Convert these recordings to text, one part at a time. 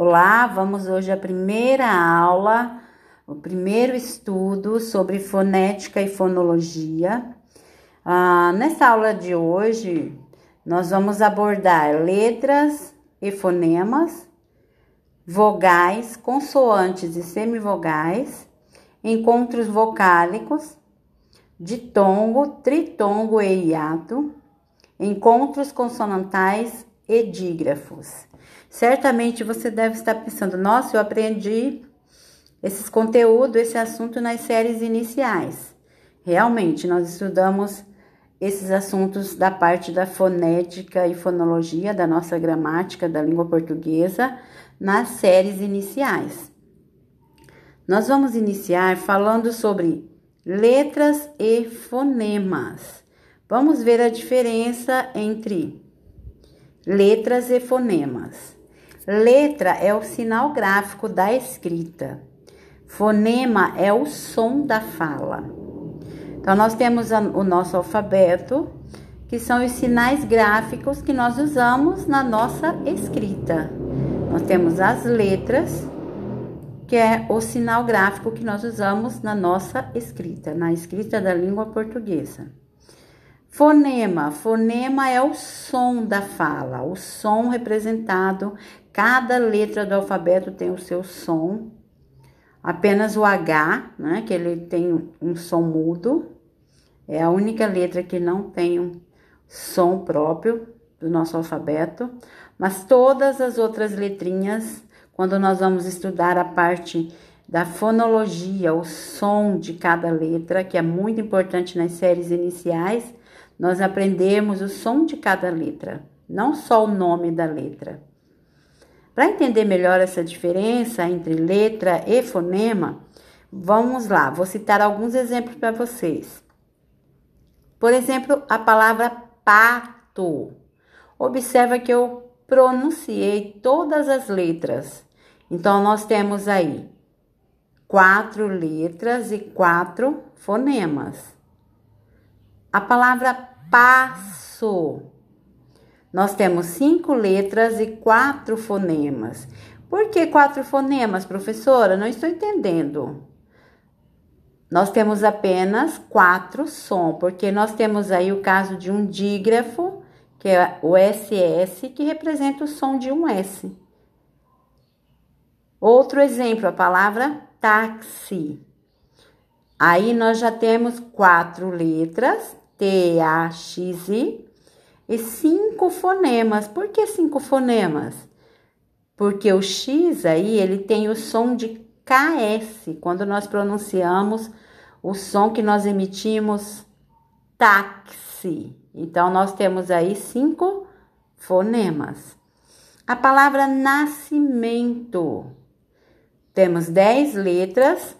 Olá, vamos hoje à primeira aula, o primeiro estudo sobre fonética e fonologia. Ah, nessa aula de hoje, nós vamos abordar letras e fonemas, vogais, consoantes e semivogais, encontros vocálicos, ditongo, tritongo e hiato, encontros consonantais e dígrafos. Certamente você deve estar pensando, nossa, eu aprendi esses conteúdos, esse assunto nas séries iniciais. Realmente, nós estudamos esses assuntos da parte da fonética e fonologia, da nossa gramática da língua portuguesa, nas séries iniciais. Nós vamos iniciar falando sobre letras e fonemas. Vamos ver a diferença entre letras e fonemas. Letra é o sinal gráfico da escrita. Fonema é o som da fala. Então, nós temos o nosso alfabeto, que são os sinais gráficos que nós usamos na nossa escrita. Nós temos as letras, que é o sinal gráfico que nós usamos na nossa escrita, na escrita da língua portuguesa. Fonema, fonema é o som da fala, o som representado. Cada letra do alfabeto tem o seu som. Apenas o H, né, que ele tem um som mudo, é a única letra que não tem um som próprio do nosso alfabeto, mas todas as outras letrinhas, quando nós vamos estudar a parte da fonologia, o som de cada letra, que é muito importante nas séries iniciais, nós aprendemos o som de cada letra, não só o nome da letra. Para entender melhor essa diferença entre letra e fonema, vamos lá, vou citar alguns exemplos para vocês. Por exemplo, a palavra pato. Observa que eu pronunciei todas as letras. Então, nós temos aí quatro letras e quatro fonemas. A palavra passo nós temos cinco letras e quatro fonemas. Por que quatro fonemas, professora? Não estou entendendo. Nós temos apenas quatro som, porque nós temos aí o caso de um dígrafo, que é o SS, que representa o som de um S. Outro exemplo, a palavra táxi. Aí nós já temos quatro letras, T-A-X-I, e cinco fonemas. Por que cinco fonemas? Porque o X aí, ele tem o som de KS, quando nós pronunciamos o som que nós emitimos táxi. Então, nós temos aí cinco fonemas. A palavra nascimento. Temos dez letras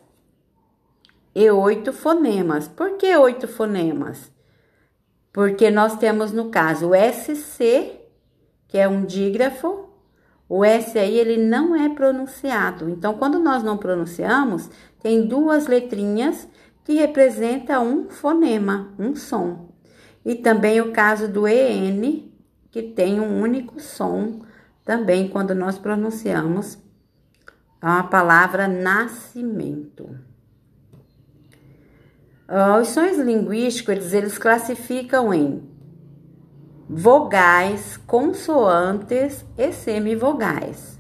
e oito fonemas. Por que oito fonemas? Porque nós temos no caso o SC, que é um dígrafo, o S aí ele não é pronunciado. Então, quando nós não pronunciamos, tem duas letrinhas que representa um fonema, um som. E também o caso do EN, que tem um único som, também quando nós pronunciamos a palavra nascimento. Uh, os sons linguísticos, eles, eles classificam em vogais, consoantes e semivogais.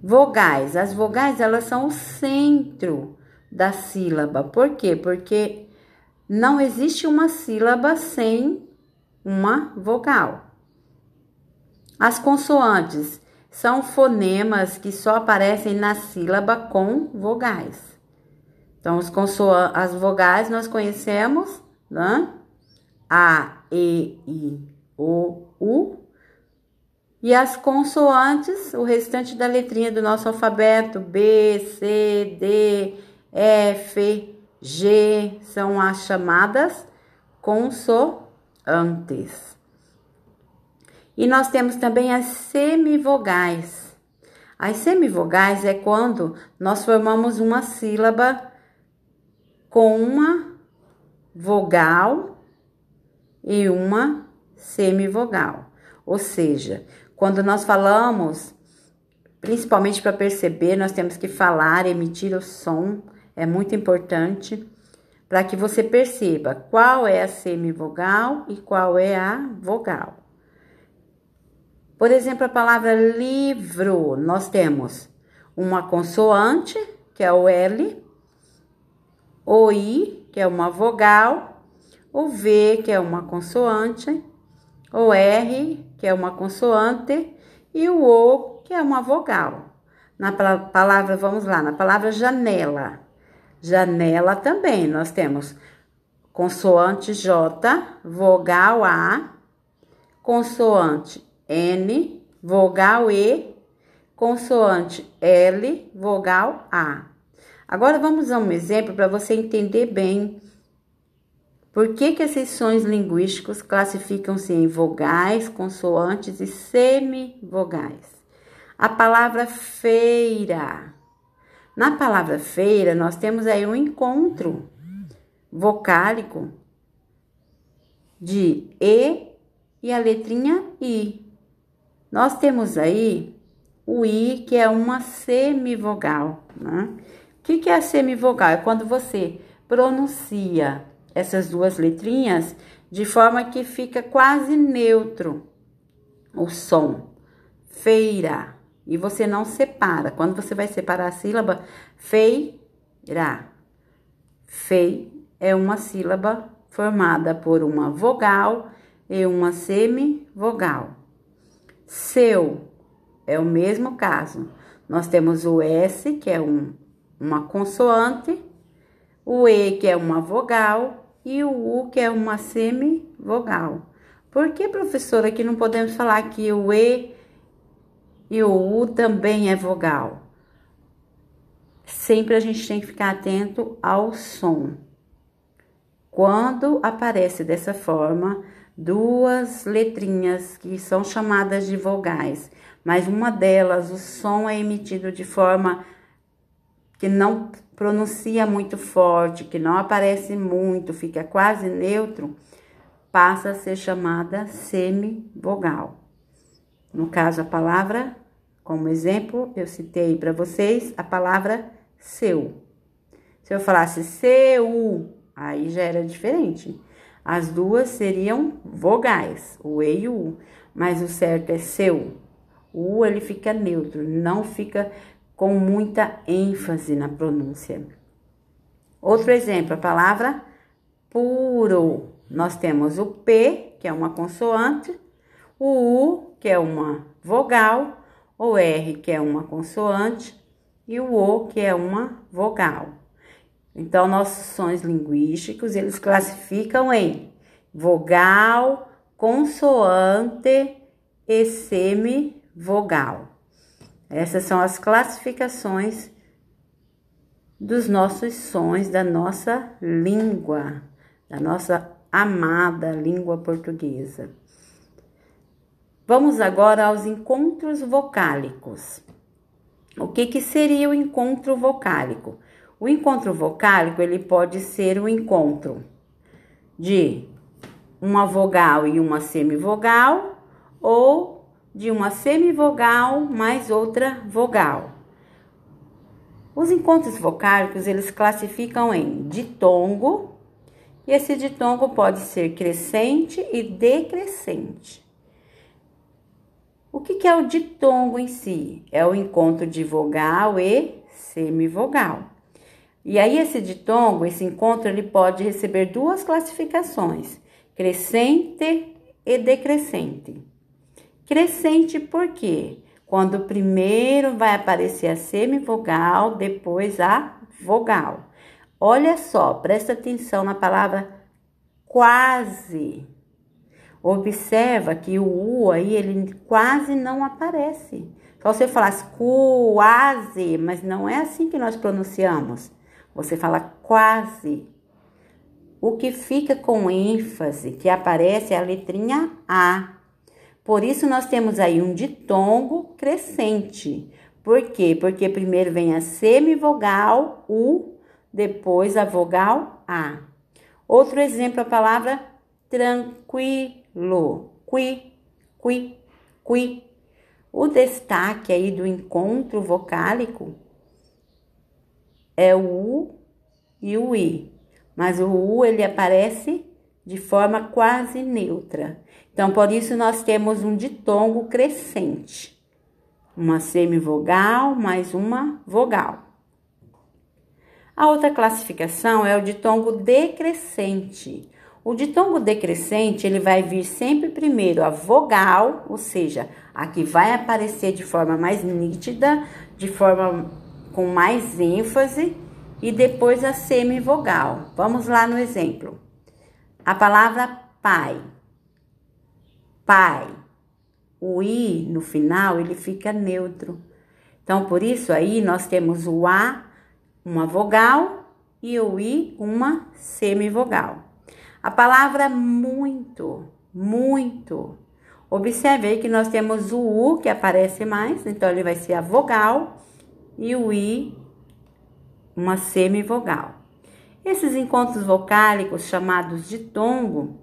Vogais, as vogais elas são o centro da sílaba. Por quê? Porque não existe uma sílaba sem uma vogal. As consoantes são fonemas que só aparecem na sílaba com vogais. Então, os as vogais nós conhecemos, né? A, E, I, O, U. E as consoantes, o restante da letrinha do nosso alfabeto, B, C, D, F, G, são as chamadas consoantes. E nós temos também as semivogais. As semivogais é quando nós formamos uma sílaba com uma vogal e uma semivogal. Ou seja, quando nós falamos, principalmente para perceber, nós temos que falar, emitir o som, é muito importante para que você perceba qual é a semivogal e qual é a vogal. Por exemplo, a palavra livro, nós temos uma consoante, que é o L, o I, que é uma vogal, o V, que é uma consoante, o R, que é uma consoante, e o O, que é uma vogal. Na palavra, vamos lá, na palavra janela. Janela também, nós temos consoante J, vogal A, consoante N, vogal E, consoante L, vogal A. Agora vamos a um exemplo para você entender bem por que, que esses sons linguísticos classificam-se em vogais, consoantes e semivogais? A palavra feira. Na palavra feira, nós temos aí um encontro vocálico de E e a letrinha I. Nós temos aí o I, que é uma semivogal. Né? O que, que é a semivogal? É quando você pronuncia essas duas letrinhas de forma que fica quase neutro o som. Feira. E você não separa. Quando você vai separar a sílaba, feira. Fei é uma sílaba formada por uma vogal e uma semivogal. Seu é o mesmo caso. Nós temos o S, que é um, uma consoante, o E, que é uma vogal, e o U, que é uma semivogal. Por que, professora, que não podemos falar que o E e o U também é vogal? Sempre a gente tem que ficar atento ao som. Quando aparece dessa forma, duas letrinhas que são chamadas de vogais, mas uma delas, o som é emitido de forma que não pronuncia muito forte, que não aparece muito, fica quase neutro, passa a ser chamada semivogal. No caso, a palavra, como exemplo, eu citei para vocês a palavra seu. Se eu falasse seu, aí já era diferente. As duas seriam vogais, o E e o mas o certo é seu. O ele fica neutro, não fica com muita ênfase na pronúncia. Outro exemplo, a palavra puro. Nós temos o P, que é uma consoante, o U, que é uma vogal, o R, que é uma consoante, e o O, que é uma vogal. Então, nossos sons linguísticos, eles classificam em vogal, consoante e semivogal. Essas são as classificações dos nossos sons da nossa língua, da nossa amada língua portuguesa. Vamos agora aos encontros vocálicos. O que, que seria o encontro vocálico? O encontro vocálico ele pode ser o um encontro de uma vogal e uma semivogal ou de uma semivogal mais outra vogal. Os encontros vocálicos, eles classificam em ditongo, e esse ditongo pode ser crescente e decrescente. O que, que é o ditongo em si? É o encontro de vogal e semivogal. E aí, esse ditongo, esse encontro, ele pode receber duas classificações, crescente e decrescente. Crescente por quê? Quando primeiro vai aparecer a semivogal, depois a vogal. Olha só, presta atenção na palavra quase. Observa que o U aí, ele quase não aparece. Só você falasse quase, mas não é assim que nós pronunciamos. Você fala quase. O que fica com ênfase, que aparece é a letrinha A. Por isso, nós temos aí um ditongo crescente. Por quê? Porque primeiro vem a semivogal U, depois a vogal A. Outro exemplo, a palavra tranquilo. Qui, qui, qui. O destaque aí do encontro vocálico é o U e o I, mas o U ele aparece de forma quase neutra. Então, por isso nós temos um ditongo crescente. Uma semivogal mais uma vogal. A outra classificação é o ditongo decrescente. O ditongo decrescente, ele vai vir sempre primeiro a vogal, ou seja, a que vai aparecer de forma mais nítida, de forma com mais ênfase, e depois a semivogal. Vamos lá no exemplo. A palavra pai. Pai. O i no final, ele fica neutro. Então, por isso aí nós temos o a uma vogal e o i uma semivogal. A palavra muito, muito. Observe aí que nós temos o u que aparece mais, então ele vai ser a vogal e o i uma semivogal. Esses encontros vocálicos chamados de tongo,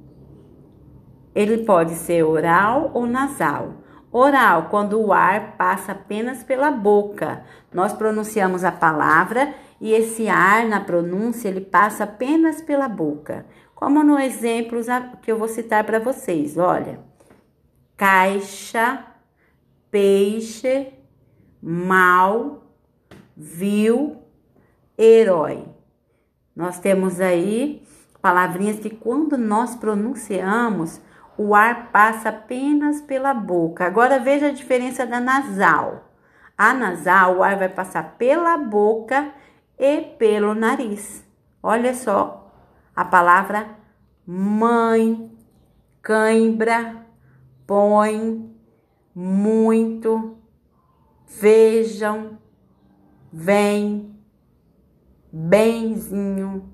ele pode ser oral ou nasal. Oral, quando o ar passa apenas pela boca. Nós pronunciamos a palavra e esse ar na pronúncia ele passa apenas pela boca. Como no exemplo que eu vou citar para vocês, olha. Caixa, peixe, mal, viu, herói. Nós temos aí palavrinhas que quando nós pronunciamos, o ar passa apenas pela boca. Agora veja a diferença da nasal. A nasal, o ar vai passar pela boca e pelo nariz. Olha só a palavra mãe, cãibra, põe, muito, vejam, vem, benzinho.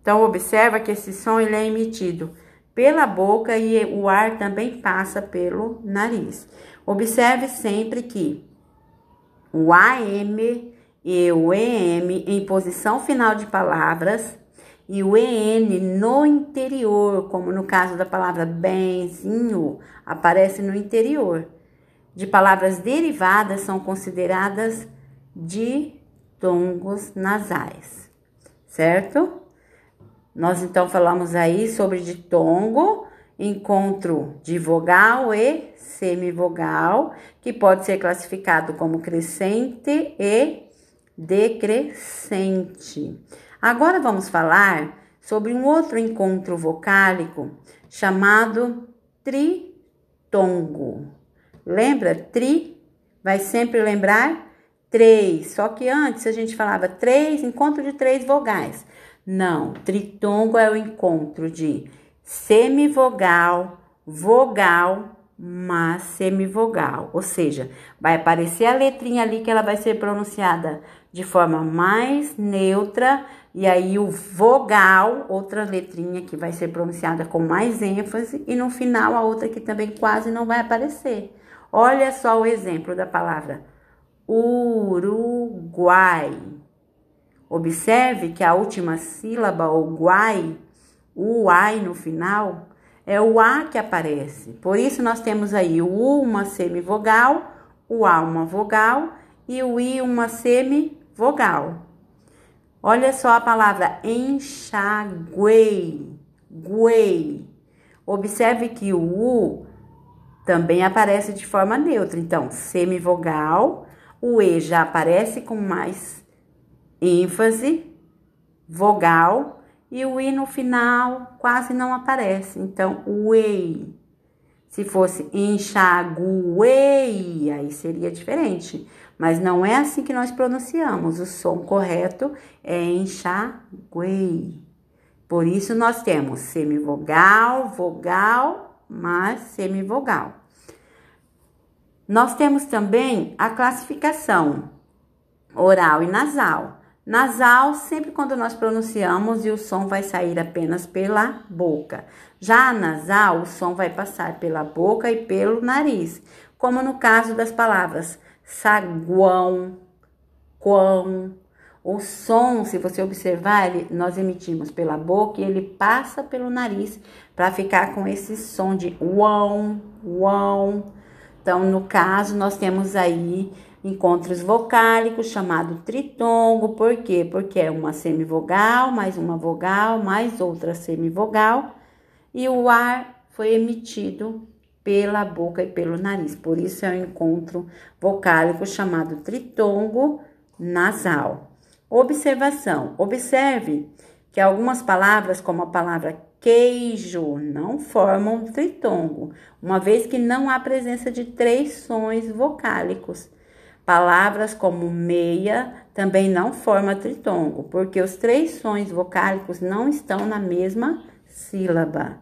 Então observa que esse som ele é emitido pela boca e o ar também passa pelo nariz. Observe sempre que o AM e o EM em posição final de palavras e o EN no interior, como no caso da palavra benzinho, aparece no interior. De palavras derivadas são consideradas ditongos nasais, certo? Nós então falamos aí sobre ditongo, encontro de vogal e semivogal, que pode ser classificado como crescente e decrescente. Agora vamos falar sobre um outro encontro vocálico chamado tritongo. Lembra? Tri vai sempre lembrar três. Só que antes a gente falava três, encontro de três vogais. Não, tritongo é o encontro de semivogal, vogal mas semivogal, ou seja, vai aparecer a letrinha ali que ela vai ser pronunciada de forma mais neutra e aí o vogal, outra letrinha que vai ser pronunciada com mais ênfase e no final a outra que também quase não vai aparecer. Olha só o exemplo da palavra Uruguai. Observe que a última sílaba, o guai, o ai no final, é o A que aparece. Por isso, nós temos aí o U, uma semivogal, o A, uma vogal, e o I, uma semivogal. Olha só a palavra enxaguei, guei. Observe que o U também aparece de forma neutra. Então, semivogal, o E já aparece com mais ênfase, vogal, e o i no final quase não aparece. Então, whey. Se fosse enxaguei, aí seria diferente. Mas não é assim que nós pronunciamos. O som correto é enxaguei. Por isso, nós temos semivogal, vogal, mas semivogal. Nós temos também a classificação oral e nasal. Nasal, sempre quando nós pronunciamos e o som vai sair apenas pela boca. Já nasal, o som vai passar pela boca e pelo nariz, como no caso das palavras saguão, quão. O som, se você observar, ele, nós emitimos pela boca e ele passa pelo nariz para ficar com esse som de uão, uão. Então, no caso, nós temos aí encontros vocálicos chamado tritongo, por quê? Porque é uma semivogal, mais uma vogal, mais outra semivogal, e o ar foi emitido pela boca e pelo nariz. Por isso é um encontro vocálico chamado tritongo nasal. Observação: observe que algumas palavras, como a palavra queijo, não formam tritongo, uma vez que não há presença de três sons vocálicos. Palavras como meia também não formam tritongo, porque os três sons vocálicos não estão na mesma sílaba.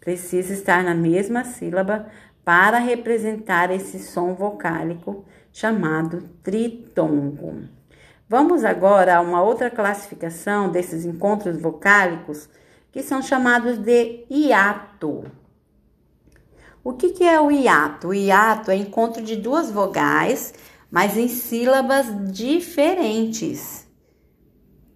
Precisa estar na mesma sílaba para representar esse som vocálico chamado tritongo. Vamos agora a uma outra classificação desses encontros vocálicos que são chamados de hiato. O que, que é o hiato? O hiato é encontro de duas vogais mas em sílabas diferentes.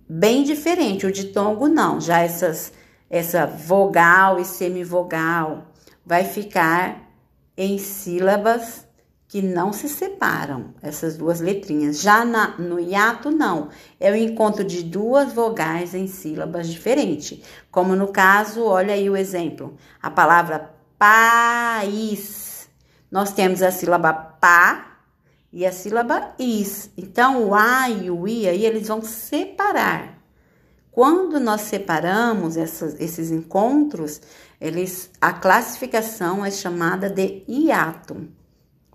Bem diferente, o ditongo não, já essas, essa vogal e semivogal vai ficar em sílabas que não se separam, essas duas letrinhas. Já na, no hiato, não, é o encontro de duas vogais em sílabas diferentes, como no caso, olha aí o exemplo, a palavra país. Nós temos a sílaba pá e a sílaba is. Então, o a e o i aí eles vão separar. Quando nós separamos essas, esses encontros, eles, a classificação é chamada de hiato.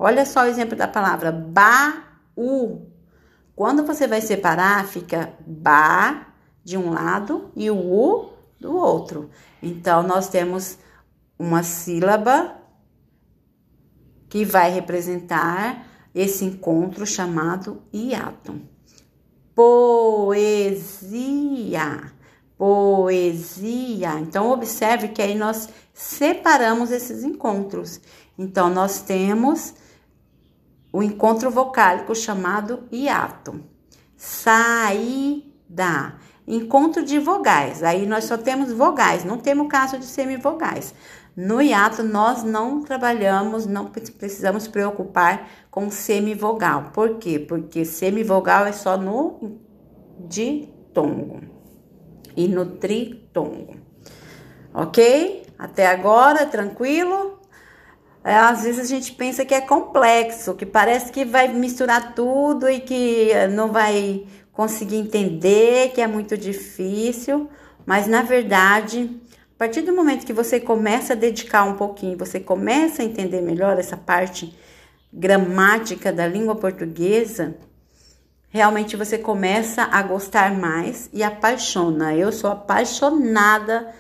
Olha só o exemplo da palavra baú. Quando você vai separar, fica ba de um lado e o u do outro. Então, nós temos uma sílaba que vai representar esse encontro chamado hiato. Poesia, poesia. Então, observe que aí nós separamos esses encontros. Então, nós temos o encontro vocálico chamado hiato. Saída, encontro de vogais. Aí nós só temos vogais, não temos caso de semivogais. No hiato, nós não trabalhamos, não precisamos preocupar com semivogal. Por quê? Porque semivogal é só no ditongo e no tritongo. Ok? Até agora, tranquilo? É, às vezes a gente pensa que é complexo, que parece que vai misturar tudo e que não vai conseguir entender, que é muito difícil, mas na verdade a partir do momento que você começa a dedicar um pouquinho, você começa a entender melhor essa parte gramática da língua portuguesa, realmente você começa a gostar mais e apaixona. Eu sou apaixonada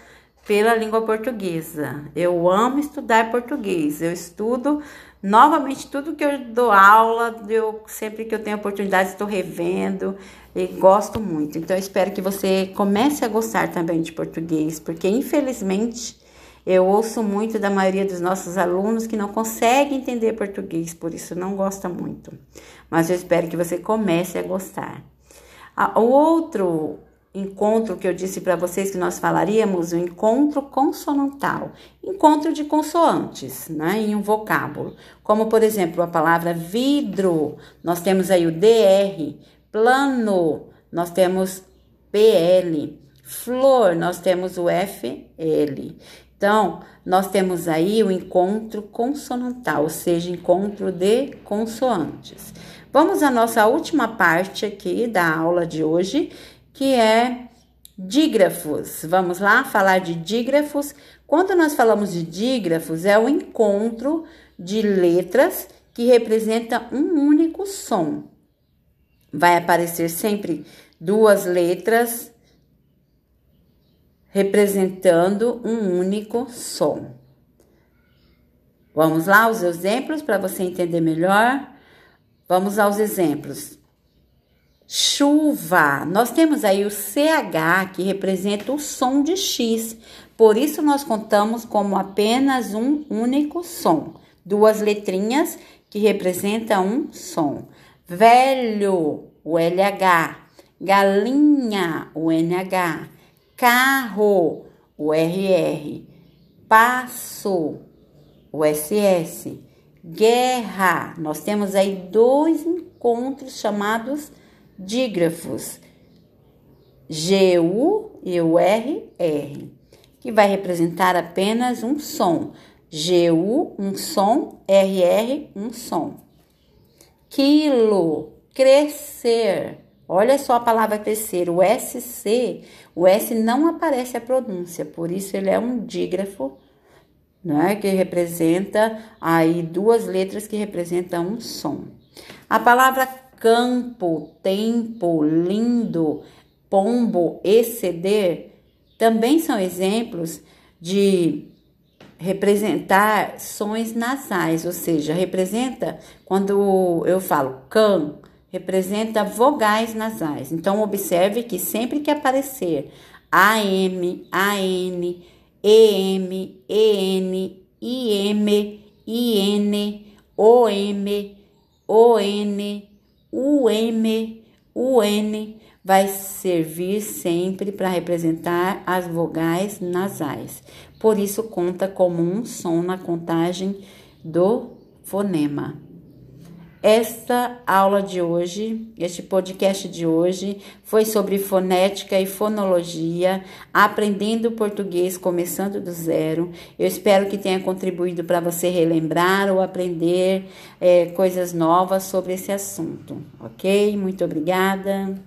pela língua portuguesa. Eu amo estudar português. Eu estudo novamente tudo que eu dou aula, eu sempre que eu tenho oportunidade estou revendo e gosto muito. Então espero que você comece a gostar também de português, porque infelizmente eu ouço muito da maioria dos nossos alunos que não conseguem entender português, por isso não gosta muito. Mas eu espero que você comece a gostar. O outro encontro que eu disse para vocês que nós falaríamos, o encontro consonantal, encontro de consoantes, né, em um vocábulo, como por exemplo a palavra vidro, nós temos aí o DR, plano, nós temos PL, flor, nós temos o FL. Então, nós temos aí o encontro consonantal, ou seja, encontro de consoantes. Vamos à nossa última parte aqui da aula de hoje, que é dígrafos. Vamos lá falar de dígrafos. Quando nós falamos de dígrafos, é o encontro de letras que representa um único som. Vai aparecer sempre duas letras representando um único som. Vamos lá os exemplos para você entender melhor. Vamos aos exemplos. Chuva. Nós temos aí o CH que representa o som de X. Por isso nós contamos como apenas um único som. Duas letrinhas que representam um som. Velho, o LH galinha, o NH, carro, o RR, passo, o SS, guerra. Nós temos aí dois encontros chamados dígrafos, GU e o RR, que vai representar apenas um som. GU, um som, RR, um som. Quilo, crescer. Olha só a palavra crescer, o SC, o S não aparece a pronúncia, por isso ele é um dígrafo, é? Que representa aí duas letras que representam um som. A palavra campo, tempo, lindo, pombo, exceder também são exemplos de representar sons nasais, ou seja, representa quando eu falo can, representa vogais nasais. Então observe que sempre que aparecer AM, AN, EM, EN, IM, IN, OM, ON, UM, UN vai servir sempre para representar as vogais nasais. Por isso conta como um som na contagem do fonema. Esta aula de hoje, este podcast de hoje, foi sobre fonética e fonologia, aprendendo português começando do zero. Eu espero que tenha contribuído para você relembrar ou aprender é, coisas novas sobre esse assunto, ok? Muito obrigada.